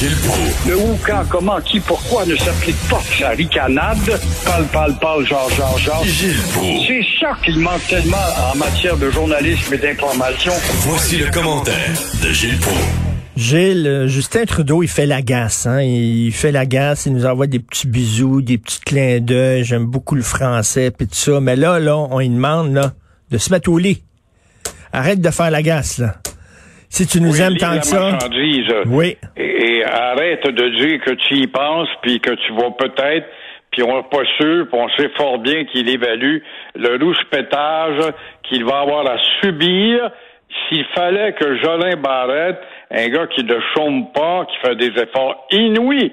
Gilles Proulx. Le où, quand, comment, qui, pourquoi ne s'applique pas sa ricanade? Parle, parle, parle, genre, genre, genre. Gilles Proulx. C'est ça qu'il manque tellement en matière de journalisme et d'information. Voici le commentaire de Gilles Proulx. Gilles, euh, Justin Trudeau, il fait la gasse, hein? Il fait la gasse, il nous envoie des petits bisous, des petits clins d'œil. J'aime beaucoup le français, puis tout ça. Mais là, là, on lui demande là, de se mettre au lit. Arrête de faire la gasse, là. Si tu nous Oui, aimes tant que ça. Oui. Et, et arrête de dire que tu y penses, puis que tu vas peut-être, puis on n'est pas sûr, puis on sait fort bien qu'il évalue le rouge-pétage qu'il va avoir à subir s'il fallait que Jolin Barrette, un gars qui ne chôme pas, qui fait des efforts inouïs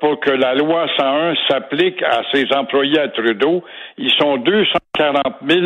pour que la loi 101 s'applique à ses employés à Trudeau. Ils sont 240 000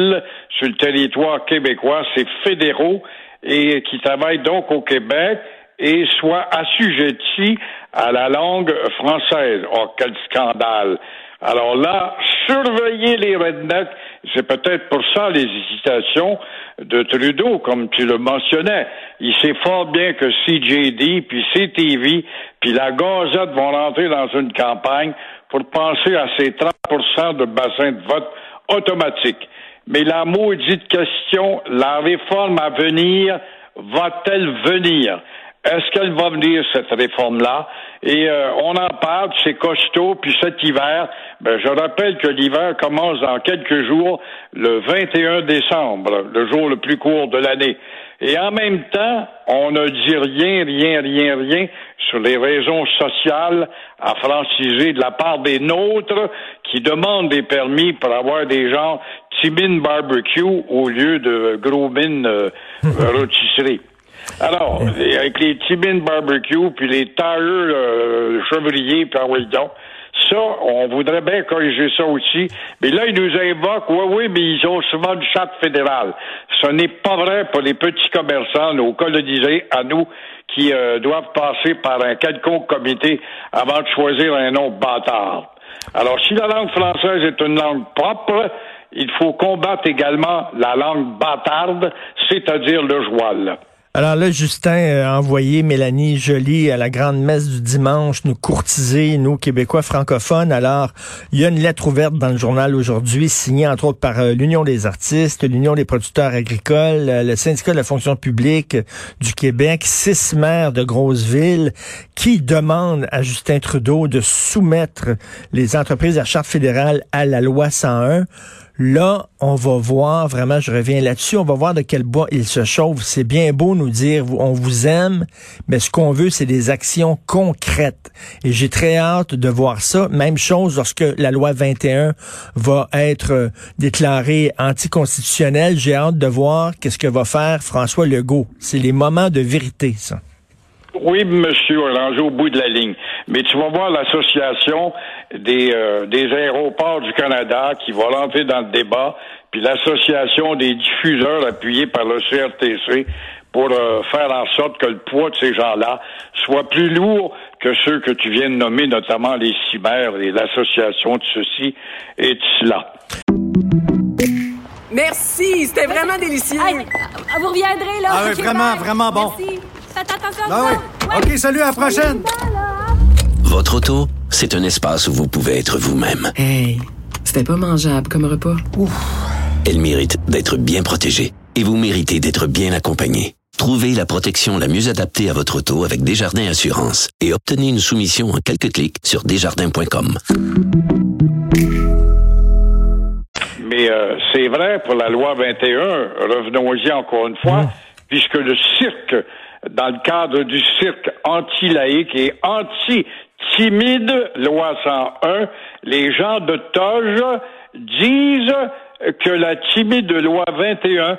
sur le territoire québécois, c'est fédéraux et qui travaillent donc au Québec et soient assujettis à la langue française. Oh, quel scandale! Alors là, surveiller les rednecks, c'est peut-être pour ça les hésitations de Trudeau, comme tu le mentionnais. Il sait fort bien que CJD, puis CTV, puis la Gazette vont rentrer dans une campagne pour penser à ces 30% de bassin de vote automatique. Mais la maudite question, la réforme à venir, va-t-elle venir? Est-ce qu'elle va venir, cette réforme-là? Et euh, on en parle, c'est costaud, puis cet hiver, ben, je rappelle que l'hiver commence dans quelques jours, le 21 décembre, le jour le plus court de l'année. Et en même temps, on ne dit rien, rien, rien, rien sur les raisons sociales à franciser de la part des nôtres qui demandent des permis pour avoir des gens Timin barbecue au lieu de gros mine euh, rôtisserie. Alors, les- avec les Timin barbecue, puis les tailleurs euh, chevriers, puis en donc, ça, on voudrait bien corriger ça aussi. Mais là, ils nous invoquent, oui, oui, mais ils ont souvent une charte fédérale. Ce n'est pas vrai pour les petits commerçants, nos colonisés, à nous, qui euh, doivent passer par un quelconque comité avant de choisir un nom bâtard. Alors, si la langue française est une langue propre, il faut combattre également la langue bâtarde, c'est-à-dire le joual. Alors là, Justin a envoyé Mélanie Joly à la grande messe du dimanche nous courtiser, nous, Québécois francophones. Alors, il y a une lettre ouverte dans le journal aujourd'hui, signée entre autres par euh, l'Union des artistes, l'Union des producteurs agricoles, euh, le syndicat de la fonction publique du Québec, six maires de grosses villes qui demandent à Justin Trudeau de soumettre les entreprises à charte fédérale à la loi 101. Là, on va voir, vraiment, je reviens là-dessus, on va voir de quel bois il se chauffe. C'est bien beau nous dire, on vous aime, mais ce qu'on veut, c'est des actions concrètes. Et j'ai très hâte de voir ça. Même chose lorsque la loi 21 va être euh, déclarée anticonstitutionnelle. J'ai hâte de voir qu'est-ce que va faire François Legault. C'est les moments de vérité, ça. Oui, monsieur, rangé au bout de la ligne. Mais tu vas voir l'association des, euh, des aéroports du Canada qui va rentrer dans le débat, puis l'association des diffuseurs appuyés par le CRTC pour euh, faire en sorte que le poids de ces gens-là soit plus lourd que ceux que tu viens de nommer, notamment les cyber et l'association de ceci et de cela. Merci, c'était vraiment délicieux. Hey, vous reviendrez, là. Ah oui, vraiment, vraiment bon. Merci. Attention Ah oui. Ouais. OK, salut, à la prochaine. Votre auto, c'est un espace où vous pouvez être vous-même. Hey, c'était pas mangeable comme repas. Elle mérite d'être bien protégée et vous méritez d'être bien accompagné. Trouvez la protection la mieux adaptée à votre auto avec Desjardins Assurance et obtenez une soumission en quelques clics sur desjardins.com. Mais euh, c'est vrai pour la loi 21, revenons-y encore une fois, puisque le cirque, dans le cadre du cirque anti-laïque et anti-timide, loi 101, les gens de Toge disent que la timide loi 21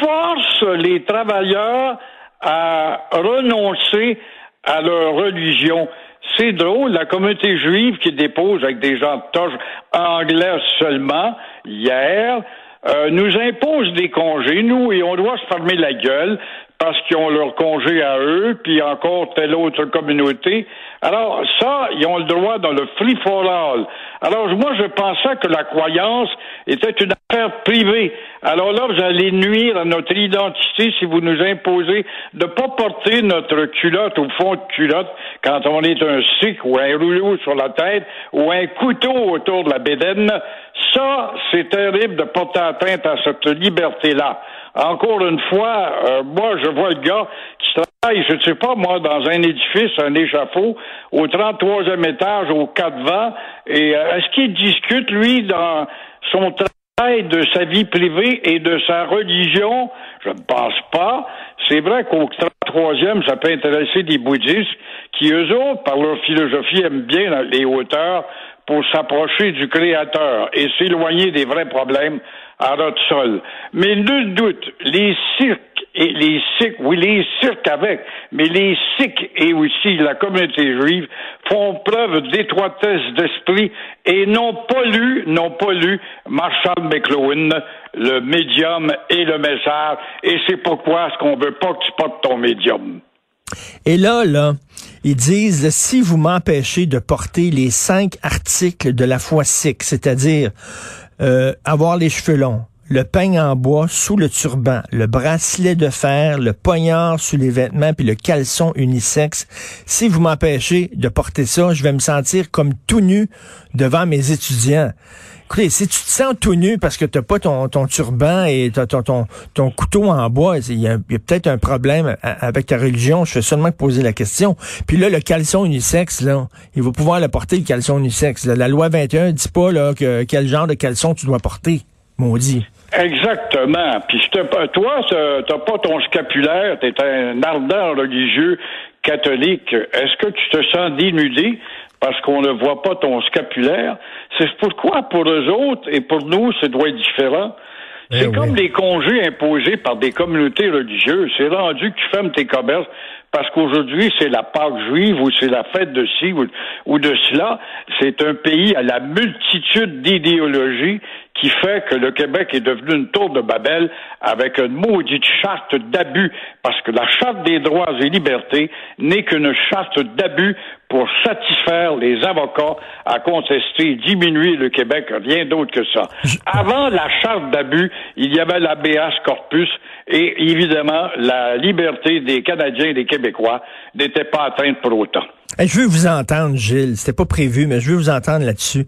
force les travailleurs à renoncer à leur religion. C'est drôle, la communauté juive qui dépose avec des gens de toge anglais seulement, hier, euh, nous impose des congés, nous, et on doit se fermer la gueule parce qu'ils ont leur congé à eux, puis encore telle autre communauté. Alors ça, ils ont le droit dans le free for all. Alors moi, je pensais que la croyance était une affaire privée. Alors là, vous allez nuire à notre identité si vous nous imposez de pas porter notre culotte au fond de culotte quand on est un sikh ou un rouleau sur la tête ou un couteau autour de la bédaine. Ça, c'est terrible de porter atteinte à cette liberté-là. Encore une fois, euh, moi, je vois le gars qui travaille, je ne sais pas, moi, dans un édifice, un échafaud, au 33e étage, au 4 vents, et euh, est-ce qu'il discute, lui, dans son travail de sa vie privée et de sa religion? Je ne pense pas. C'est vrai qu'au 33e, ça peut intéresser des bouddhistes qui, eux autres, par leur philosophie, aiment bien les hauteurs pour s'approcher du Créateur et s'éloigner des vrais problèmes notre sol. Mais nul doute, les cirques et les sikhs, oui, les cirques avec, mais les sikhs et aussi la communauté juive font preuve d'étroitesse d'esprit et n'ont pas lu, n'ont pas lu Marshall McLuhan, le médium et le message, et c'est pourquoi est-ce qu'on veut pas que tu portes ton médium. Et là, là, ils disent, si vous m'empêchez de porter les cinq articles de la foi sikh, c'est-à-dire euh, avoir les cheveux longs, le peigne en bois sous le turban, le bracelet de fer, le poignard sous les vêtements, puis le caleçon unisexe. Si vous m'empêchez de porter ça, je vais me sentir comme tout nu devant mes étudiants. Écoutez, si tu te sens tout nu parce que t'as pas ton, ton turban et ton, ton, couteau en bois, il y a, peut-être un problème avec ta religion. Je fais seulement poser la question. Puis là, le caleçon unisexe, là, il va pouvoir le porter, le caleçon unisexe. La loi 21 dit pas là, que quel genre de caleçon tu dois porter. Maudit. Exactement. Puis toi, t'as pas ton scapulaire, t'es un ardent religieux catholique. Est-ce que tu te sens dénudé parce qu'on ne voit pas ton scapulaire? C'est pourquoi pour eux autres et pour nous, ça doit être différent. Eh c'est comme les congés imposés par des communautés religieuses. C'est rendu que tu fermes tes commerces parce qu'aujourd'hui, c'est la Pâque juive ou c'est la fête de ci ou, de cela. C'est un pays à la multitude d'idéologies qui fait que le Québec est devenu une tour de Babel avec une maudite charte d'abus, parce que la charte des droits et libertés n'est qu'une charte d'abus pour satisfaire les avocats à contester, diminuer le Québec, rien d'autre que ça. Avant la charte d'abus, il y avait l'ABS corpus et évidemment la liberté des Canadiens et des Québécois n'était pas atteinte pour autant. Je veux vous entendre, Gilles. C'était pas prévu, mais je veux vous entendre là-dessus.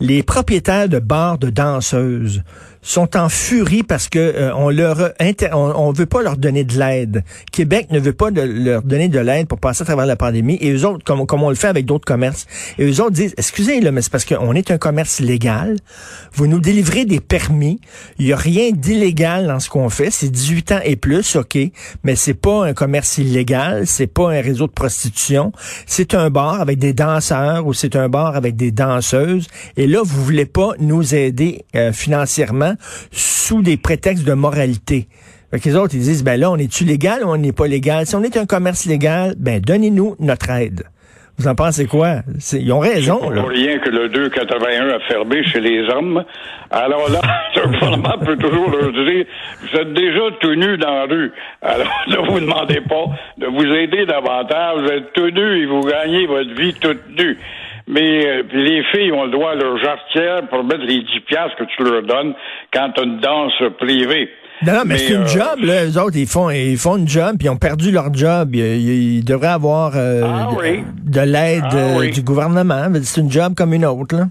Les propriétaires de bars de danseuses sont en furie parce que euh, on leur on, veut pas leur donner de l'aide. Québec ne veut pas de, leur donner de l'aide pour passer à travers la pandémie. Et eux autres comme, comme on le fait avec d'autres commerces et eux autres disent excusez le mais c'est parce qu'on est un commerce légal. Vous nous délivrez des permis, il y a rien d'illégal dans ce qu'on fait, c'est 18 ans et plus, OK, mais c'est pas un commerce illégal, c'est pas un réseau de prostitution, c'est un bar avec des danseurs ou c'est un bar avec des danseuses et là vous voulez pas nous aider euh, financièrement sous des prétextes de moralité. Fait les autres, ils disent, ben là, on est-tu légal ou on n'est pas légal? Si on est un commerce légal, ben donnez-nous notre aide. Vous en pensez quoi? Ils ont raison. Pas rien que le 281 a fermé chez les hommes. Alors là, le gouvernement peut toujours leur dire, vous êtes déjà tout nu dans la rue. Alors ne vous demandez pas de vous aider davantage. Vous êtes tout nu et vous gagnez votre vie toute nue mais euh, les filles ont le droit à leur jarretière pour mettre les 10 piastres que tu leur donnes quand tu as une danse privée. Non, non, mais, c'est une euh, job, là. Eux autres, ils font, ils font une job, puis ils ont perdu leur job. Ils, devraient avoir euh, ah de, l'aide ah du gouvernement. C'est une job comme une autre, là.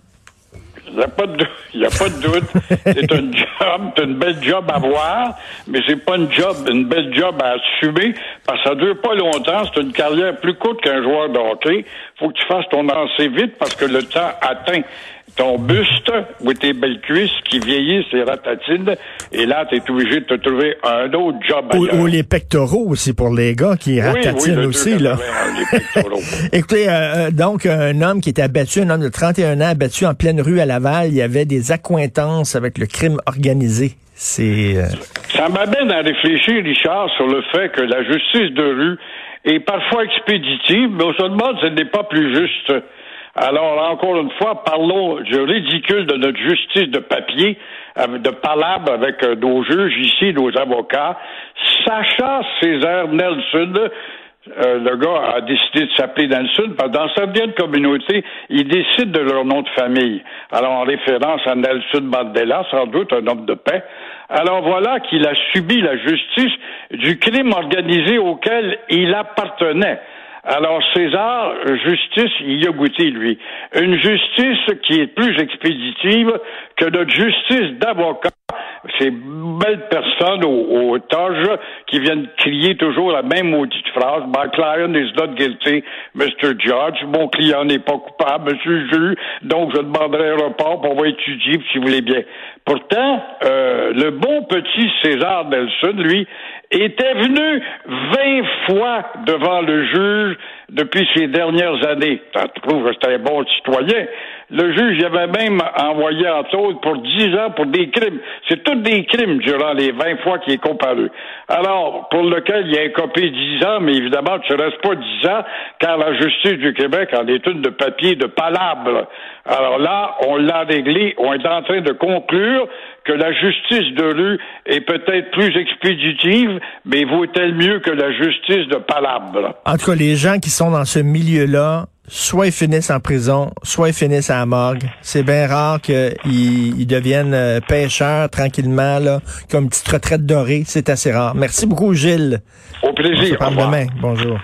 Il n'y a pas de, y a pas de doute. c'est un job, c'est une belle job à voir, mais c'est pas une job, une belle job à assumer, parce que ça dure pas longtemps. C'est une carrière plus courte qu'un joueur de hockey. Faut que tu fasses ton lancer vite parce que le temps atteint ton buste ou tes belles cuisses qui vieillissent et ratatines, et là, tu es obligé de te trouver un autre job ou, ou, les pectoraux aussi pour les gars qui ratatinent aussi. Là. Écoutez, euh, euh, donc, un homme qui était abattu, un homme de 31 ans abattu en pleine rue à Laval, il y avait des accointances avec le crime organisé. C'est... Euh, Ça m'amène à réfléchir, Richard, sur le fait que la justice de rue est parfois expéditive, mais au se demande ce n'est pas plus juste Alors, encore une fois, parlons du ridicule de notre justice de papier, euh, de palabre avec euh, nos juges ici, nos avocats. Sacha César Nelson, euh, le gars a décidé de s'appeler Nelson, parce que dans certaines communautés, ils décident de leur nom de famille. Alors, en référence à Nelson Mandela, sans doute un homme de paix. Alors voilà qu'il a subi la justice du crime organisé auquel il appartenait. Alors César, justice, il y a goûté, lui. Une justice qui est plus expéditive que notre justice d'avocat. Ces belles personnes au, au qui viennent crier toujours la même maudite phrase. My client is not guilty, Mr. Judge. Mon client n'est pas coupable, Monsieur juge. Donc, je demanderai un report pour va étudier, si vous voulez bien. Pourtant, euh, le bon petit César Nelson, lui, était venu vingt fois devant le juge depuis ces dernières années. Ça prouve que c'était un bon citoyen. Le juge avait même envoyé en taule pour dix ans pour des crimes. C'est tous des crimes durant les vingt fois qu'il est comparu. Alors, pour lequel il a copé dix ans, mais évidemment, tu ne restes pas dix ans, car la justice du Québec en est une de papier, de palabre. Alors là, on l'a réglé, on est en train de conclure que la justice de rue est peut-être plus expéditive, mais vaut-elle mieux que la justice de palabre? En tout cas, les gens qui sont dans ce milieu-là, soit ils finissent en prison, soit ils finissent à la morgue. C'est bien rare qu'ils ils deviennent euh, pêcheurs tranquillement, là, comme une petite retraite dorée. C'est assez rare. Merci beaucoup, Gilles. Au plaisir. On se parle Au revoir. demain. Bonjour.